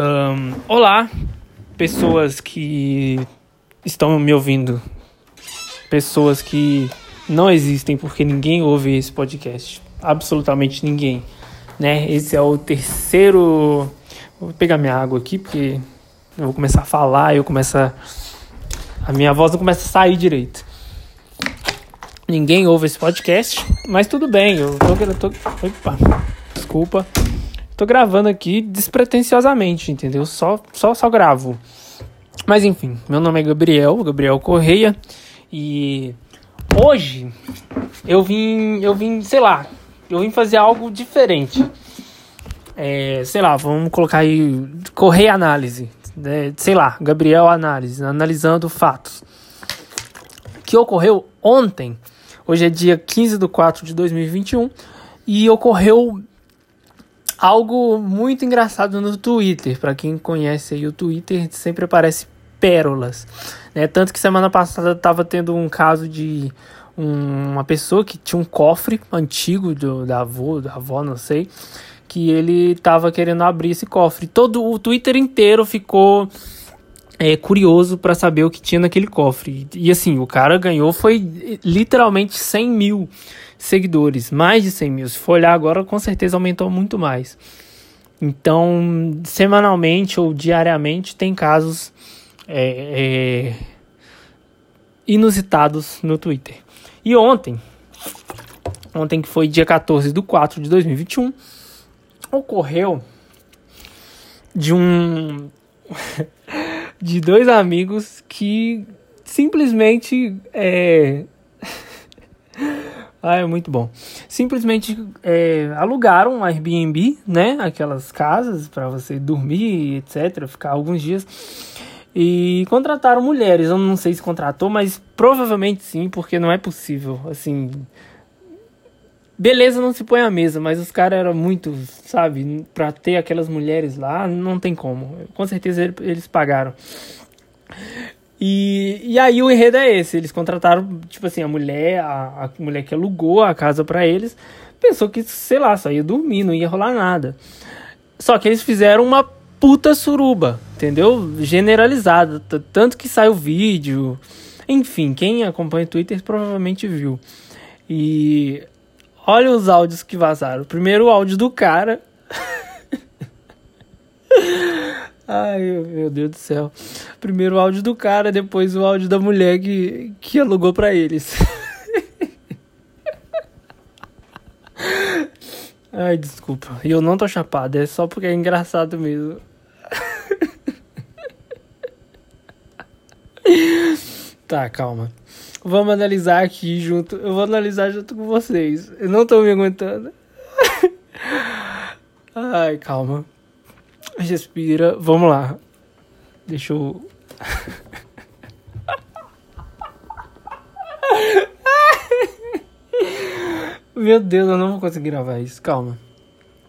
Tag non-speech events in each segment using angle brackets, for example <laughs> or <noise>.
Um, olá, pessoas que estão me ouvindo, pessoas que não existem porque ninguém ouve esse podcast, absolutamente ninguém, né? Esse é o terceiro. Vou pegar minha água aqui porque eu vou começar a falar, eu começo a... a minha voz não começa a sair direito. Ninguém ouve esse podcast, mas tudo bem, eu tô, eu tô opa, desculpa. Tô gravando aqui despretensiosamente, entendeu? Só, só, só gravo. Mas enfim, meu nome é Gabriel, Gabriel Correia, e hoje eu vim, eu vim, sei lá, eu vim fazer algo diferente. É, sei lá, vamos colocar aí Correia Análise, né? sei lá, Gabriel Análise, analisando fatos. Que ocorreu ontem, hoje é dia 15 de 4 de 2021, e ocorreu algo muito engraçado no Twitter. Para quem conhece aí o Twitter, sempre aparece pérolas. Né? Tanto que semana passada estava tendo um caso de um, uma pessoa que tinha um cofre antigo do, da avó, da avó, não sei, que ele estava querendo abrir esse cofre. Todo o Twitter inteiro ficou é, curioso para saber o que tinha naquele cofre. E assim, o cara ganhou foi literalmente 100 mil seguidores, mais de 100 mil. Se for olhar agora, com certeza aumentou muito mais. Então, semanalmente ou diariamente tem casos é, é, inusitados no Twitter. E ontem, ontem que foi dia 14 de 4 de 2021, ocorreu de um <laughs> de dois amigos que simplesmente é, <laughs> ah, é muito bom. Simplesmente é, alugaram um Airbnb, né? Aquelas casas para você dormir, etc. Ficar alguns dias. E contrataram mulheres. Eu não sei se contratou, mas provavelmente sim, porque não é possível. Assim. Beleza, não se põe à mesa, mas os caras eram muito, sabe? Pra ter aquelas mulheres lá, não tem como. Com certeza eles pagaram. E, e aí o enredo é esse, eles contrataram, tipo assim, a mulher, a, a mulher que alugou a casa para eles, pensou que, sei lá, só ia dormir, não ia rolar nada. Só que eles fizeram uma puta suruba, entendeu? Generalizada, tanto que saiu vídeo. Enfim, quem acompanha o Twitter provavelmente viu. E olha os áudios que vazaram. Primeiro o áudio do cara. <laughs> Ai, meu Deus do céu. Primeiro o áudio do cara, depois o áudio da mulher que, que alugou para eles. <laughs> Ai, desculpa. E eu não tô chapado, é só porque é engraçado mesmo. <laughs> tá, calma. Vamos analisar aqui junto. Eu vou analisar junto com vocês. Eu não tô me aguentando. <laughs> Ai, calma. Respira. Vamos lá. Deixa eu. <laughs> Meu Deus, eu não vou conseguir gravar isso. Calma.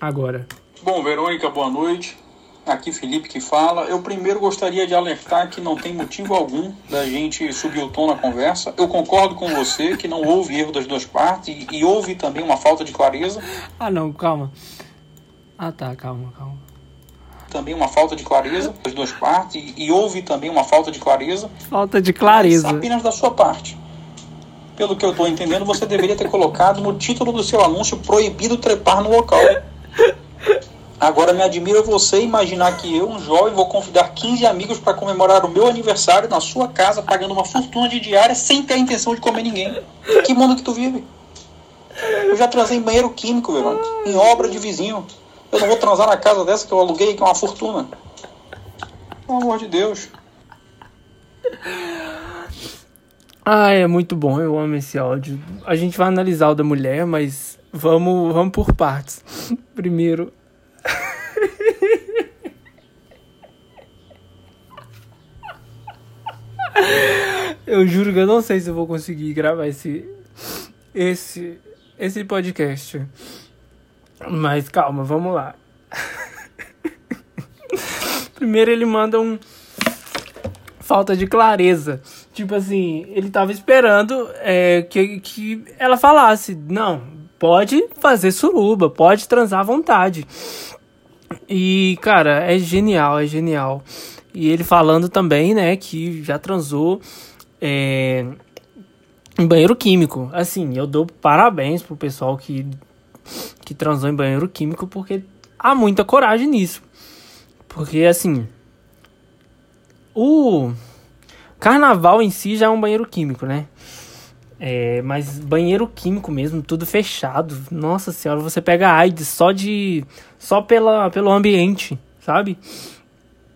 Agora. Bom, Verônica, boa noite. Aqui Felipe que fala. Eu primeiro gostaria de alertar que não tem motivo algum da gente subir o tom na conversa. Eu concordo com você que não houve erro das duas partes e, e houve também uma falta de clareza. Ah, não, calma. Ah, tá, calma, calma também uma falta de clareza das duas partes e, e houve também uma falta de clareza. Falta de clareza. Apenas da sua parte. Pelo que eu estou entendendo, você deveria ter colocado no título do seu anúncio proibido trepar no local. Agora me admira você imaginar que eu, um jovem, vou convidar 15 amigos para comemorar o meu aniversário na sua casa, pagando uma fortuna de diária sem ter a intenção de comer ninguém. Que mundo que tu vive? Eu já transei em banheiro químico, Verônica, em obra de vizinho. Eu não vou transar na casa dessa que eu aluguei, que é uma fortuna. Pelo amor de Deus. Ah, é muito bom, eu amo esse áudio. A gente vai analisar o da mulher, mas vamos, vamos por partes. <laughs> Primeiro. Eu juro que eu não sei se eu vou conseguir gravar esse esse esse podcast. Mas calma, vamos lá. <laughs> Primeiro ele manda um falta de clareza. Tipo assim, ele tava esperando é, que, que ela falasse: não, pode fazer suruba, pode transar à vontade. E, cara, é genial, é genial. E ele falando também, né, que já transou é, em banheiro químico. Assim, eu dou parabéns pro pessoal que, que transou em banheiro químico, porque há muita coragem nisso. Porque, assim, o carnaval em si já é um banheiro químico, né? É, mas banheiro químico mesmo, tudo fechado. Nossa senhora, você pega AIDS só de. só pela, pelo ambiente, sabe?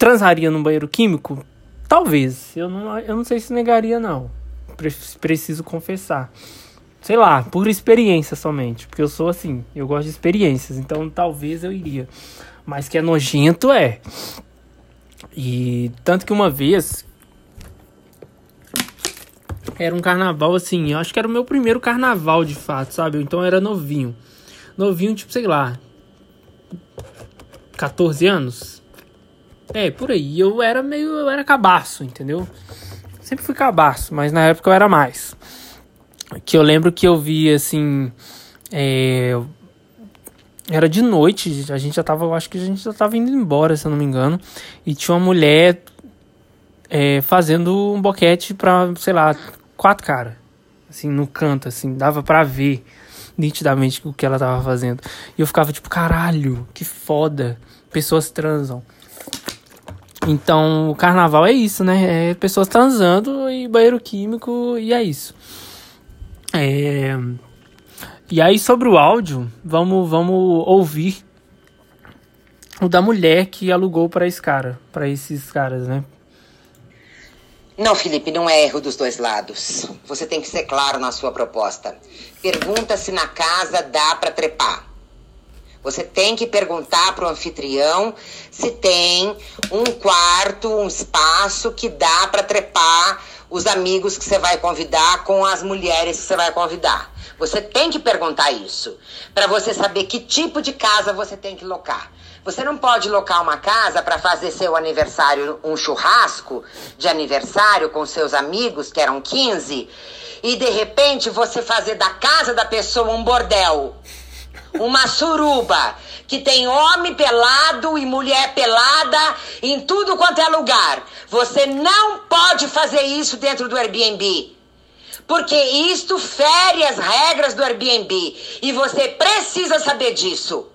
Transaria num banheiro químico? Talvez. Eu não, eu não sei se negaria, não. Preciso confessar. Sei lá, por experiência somente. Porque eu sou assim, eu gosto de experiências. Então talvez eu iria. Mas que é nojento, é. E tanto que uma vez era um carnaval assim, eu acho que era o meu primeiro carnaval de fato, sabe? Então eu era novinho. Novinho, tipo, sei lá, 14 anos. É, por aí. Eu era meio. Eu era cabaço, entendeu? Sempre fui cabaço, mas na época eu era mais. Que eu lembro que eu vi assim. É, era de noite, a gente já tava. Eu acho que a gente já tava indo embora, se eu não me engano. E tinha uma mulher é, fazendo um boquete pra, sei lá, quatro caras. Assim, no canto, assim, dava para ver nitidamente o que ela tava fazendo. E eu ficava tipo, caralho, que foda. Pessoas transam. Então, o carnaval é isso, né? É pessoas transando e banheiro químico e é isso. É... E aí, sobre o áudio, vamos, vamos ouvir o da mulher que alugou para esse cara, para esses caras, né? Não, Felipe, não é erro dos dois lados. Você tem que ser claro na sua proposta. Pergunta se na casa dá para trepar. Você tem que perguntar para o anfitrião se tem um quarto, um espaço que dá para trepar os amigos que você vai convidar com as mulheres que você vai convidar. Você tem que perguntar isso para você saber que tipo de casa você tem que locar. Você não pode locar uma casa para fazer seu aniversário, um churrasco de aniversário com seus amigos, que eram 15, e de repente você fazer da casa da pessoa um bordel. Uma suruba que tem homem pelado e mulher pelada em tudo quanto é lugar. Você não pode fazer isso dentro do Airbnb. Porque isto fere as regras do Airbnb e você precisa saber disso.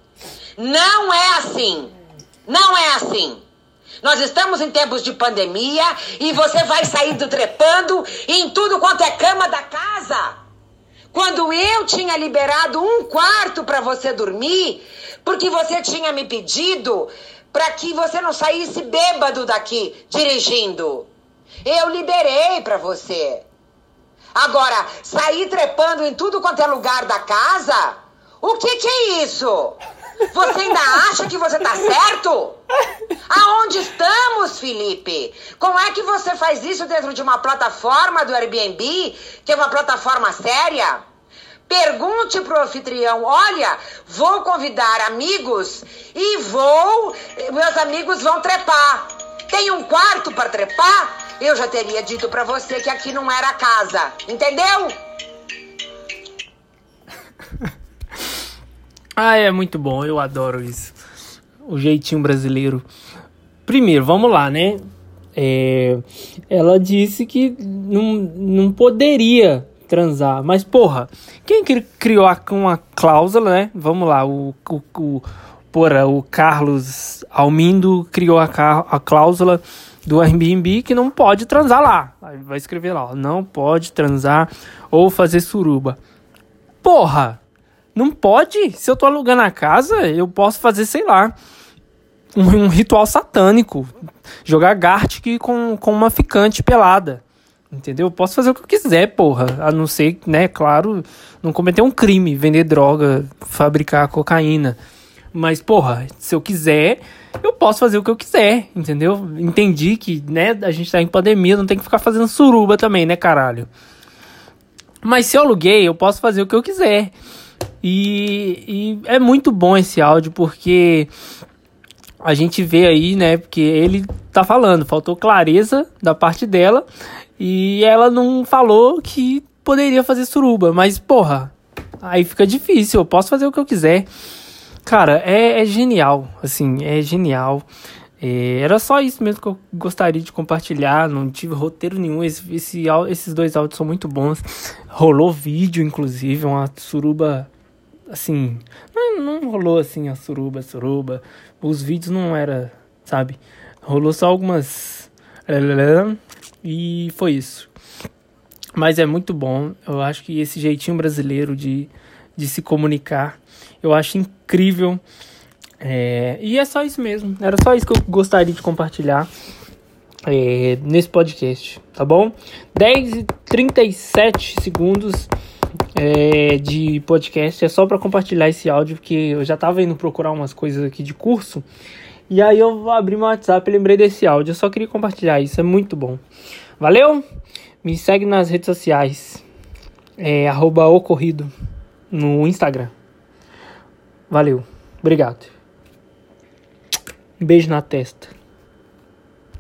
Não é assim. Não é assim. Nós estamos em tempos de pandemia e você vai sair do trepando em tudo quanto é cama da casa. Quando eu tinha liberado um quarto para você dormir, porque você tinha me pedido para que você não saísse bêbado daqui dirigindo. Eu liberei para você. Agora, sair trepando em tudo quanto é lugar da casa? O que, que é isso? Você ainda acha que você tá certo? Aonde estamos, Felipe? Como é que você faz isso dentro de uma plataforma do Airbnb, que é uma plataforma séria? Pergunte pro anfitrião: olha, vou convidar amigos e vou. Meus amigos vão trepar. Tem um quarto para trepar? Eu já teria dito para você que aqui não era casa. Entendeu? <laughs> Ah, é muito bom, eu adoro isso. O jeitinho brasileiro. Primeiro, vamos lá, né? É, ela disse que não, não poderia transar. Mas, porra, quem criou uma cláusula, né? Vamos lá, o, o, o, porra, o Carlos Almindo criou a, a cláusula do Airbnb que não pode transar lá. Vai escrever lá, não pode transar ou fazer suruba. Porra! Não pode. Se eu tô alugando a casa, eu posso fazer, sei lá, um, um ritual satânico. Jogar Gartic com, com uma ficante pelada. Entendeu? Eu posso fazer o que eu quiser, porra. A não ser, né, claro, não cometer um crime, vender droga, fabricar cocaína. Mas, porra, se eu quiser, eu posso fazer o que eu quiser, entendeu? Entendi que, né, a gente tá em pandemia, não tem que ficar fazendo suruba também, né, caralho? Mas se eu aluguei, eu posso fazer o que eu quiser. E, e é muito bom esse áudio porque a gente vê aí, né? Porque ele tá falando, faltou clareza da parte dela e ela não falou que poderia fazer suruba, mas porra, aí fica difícil, eu posso fazer o que eu quiser. Cara, é, é genial, assim, é genial. É, era só isso mesmo que eu gostaria de compartilhar. Não tive roteiro nenhum. Esse, esse, esses dois áudios são muito bons. Rolou vídeo, inclusive, uma suruba. Assim. Não, não rolou assim a suruba, suruba. Os vídeos não era, sabe? Rolou só algumas. E foi isso. Mas é muito bom. Eu acho que esse jeitinho brasileiro de, de se comunicar, eu acho incrível. É, e é só isso mesmo. Era só isso que eu gostaria de compartilhar é, nesse podcast, tá bom? 10 e 37 segundos é, de podcast. É só para compartilhar esse áudio, porque eu já tava indo procurar umas coisas aqui de curso. E aí eu vou abrir meu WhatsApp e lembrei desse áudio. Eu só queria compartilhar isso, é muito bom. Valeu? Me segue nas redes sociais. É arroba ocorrido no Instagram. Valeu. Obrigado. Beijo na testa.